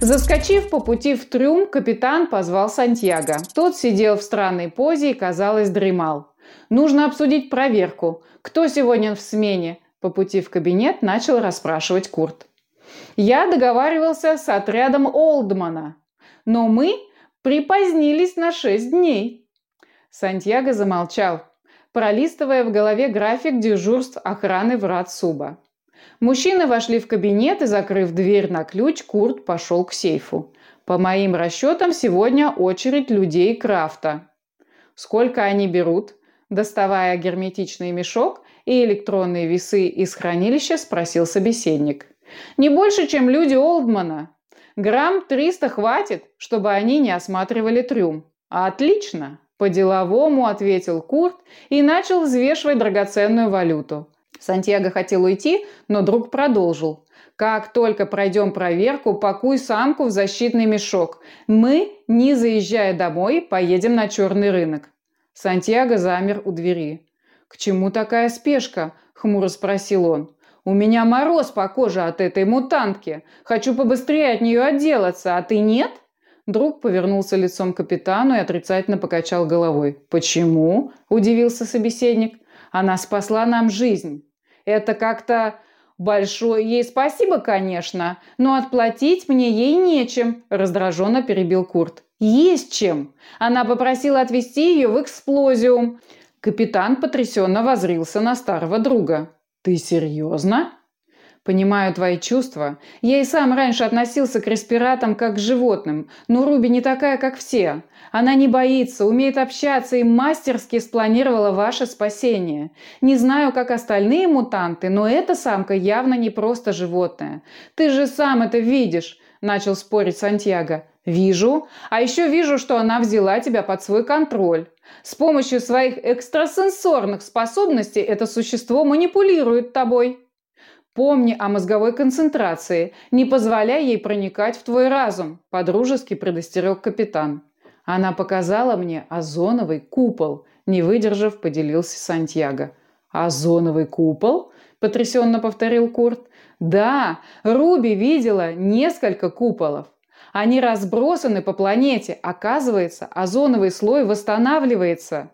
Заскочив по пути в трюм, капитан позвал Сантьяго. Тот сидел в странной позе и, казалось, дремал. «Нужно обсудить проверку. Кто сегодня в смене?» По пути в кабинет начал расспрашивать Курт. «Я договаривался с отрядом Олдмана, но мы припозднились на шесть дней». Сантьяго замолчал, пролистывая в голове график дежурств охраны врат Суба. Мужчины вошли в кабинет и, закрыв дверь на ключ, Курт пошел к сейфу. По моим расчетам, сегодня очередь людей Крафта. Сколько они берут? Доставая герметичный мешок и электронные весы из хранилища, спросил собеседник. Не больше, чем люди Олдмана. Грамм 300 хватит, чтобы они не осматривали трюм. Отлично, по-деловому ответил Курт и начал взвешивать драгоценную валюту. Сантьяго хотел уйти, но друг продолжил. «Как только пройдем проверку, пакуй самку в защитный мешок. Мы, не заезжая домой, поедем на черный рынок». Сантьяго замер у двери. «К чему такая спешка?» – хмуро спросил он. «У меня мороз по коже от этой мутантки. Хочу побыстрее от нее отделаться, а ты нет?» Друг повернулся лицом к капитану и отрицательно покачал головой. «Почему?» – удивился собеседник. «Она спасла нам жизнь». Это как-то большое ей спасибо, конечно, но отплатить мне ей нечем, раздраженно перебил Курт. Есть чем. Она попросила отвезти ее в эксплозиум. Капитан потрясенно возрился на старого друга. Ты серьезно? Понимаю твои чувства. Я и сам раньше относился к респиратам как к животным, но Руби не такая, как все. Она не боится, умеет общаться и мастерски спланировала ваше спасение. Не знаю, как остальные мутанты, но эта самка явно не просто животное. Ты же сам это видишь, начал спорить Сантьяго. Вижу. А еще вижу, что она взяла тебя под свой контроль. С помощью своих экстрасенсорных способностей это существо манипулирует тобой. Помни о мозговой концентрации, не позволяй ей проникать в твой разум, подружески предостерег капитан. Она показала мне озоновый купол, не выдержав, поделился Сантьяго. Озоновый купол? потрясенно повторил Курт. Да, Руби видела несколько куполов. Они разбросаны по планете. Оказывается, озоновый слой восстанавливается.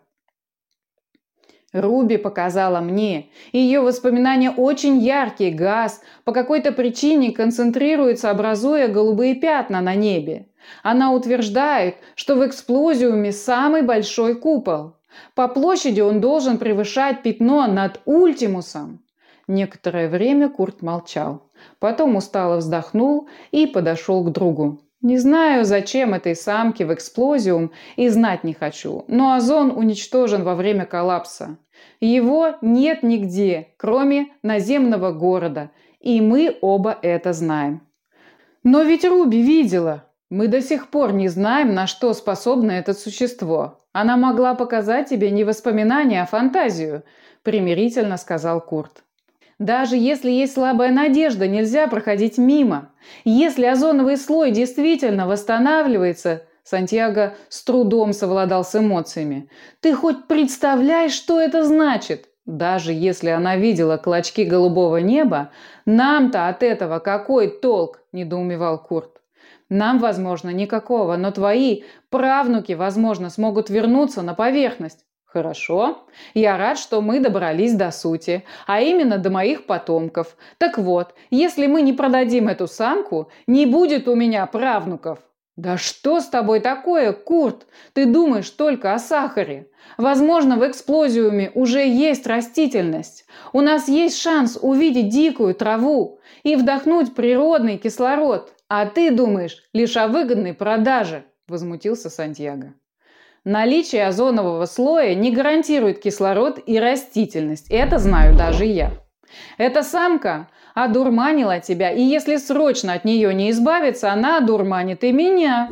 Руби показала мне. Ее воспоминания очень яркие, газ по какой-то причине концентрируется, образуя голубые пятна на небе. Она утверждает, что в эксплозиуме самый большой купол. По площади он должен превышать пятно над Ультимусом. Некоторое время Курт молчал. Потом устало вздохнул и подошел к другу. Не знаю, зачем этой самке в эксплозиум, и знать не хочу, но озон уничтожен во время коллапса. Его нет нигде, кроме наземного города, и мы оба это знаем. Но ведь Руби видела. Мы до сих пор не знаем, на что способно это существо. Она могла показать тебе не воспоминания, а фантазию, примирительно сказал Курт. Даже если есть слабая надежда, нельзя проходить мимо. Если озоновый слой действительно восстанавливается, Сантьяго с трудом совладал с эмоциями. Ты хоть представляешь, что это значит? Даже если она видела клочки голубого неба, нам-то от этого какой толк, недоумевал Курт. Нам, возможно, никакого, но твои правнуки, возможно, смогут вернуться на поверхность. Хорошо. Я рад, что мы добрались до сути, а именно до моих потомков. Так вот, если мы не продадим эту самку, не будет у меня правнуков. Да что с тобой такое, Курт? Ты думаешь только о сахаре. Возможно, в эксплозиуме уже есть растительность. У нас есть шанс увидеть дикую траву и вдохнуть природный кислород. А ты думаешь лишь о выгодной продаже, возмутился Сантьяго. Наличие озонового слоя не гарантирует кислород и растительность. Это знаю даже я. Эта самка одурманила тебя, и если срочно от нее не избавиться, она одурманит и меня.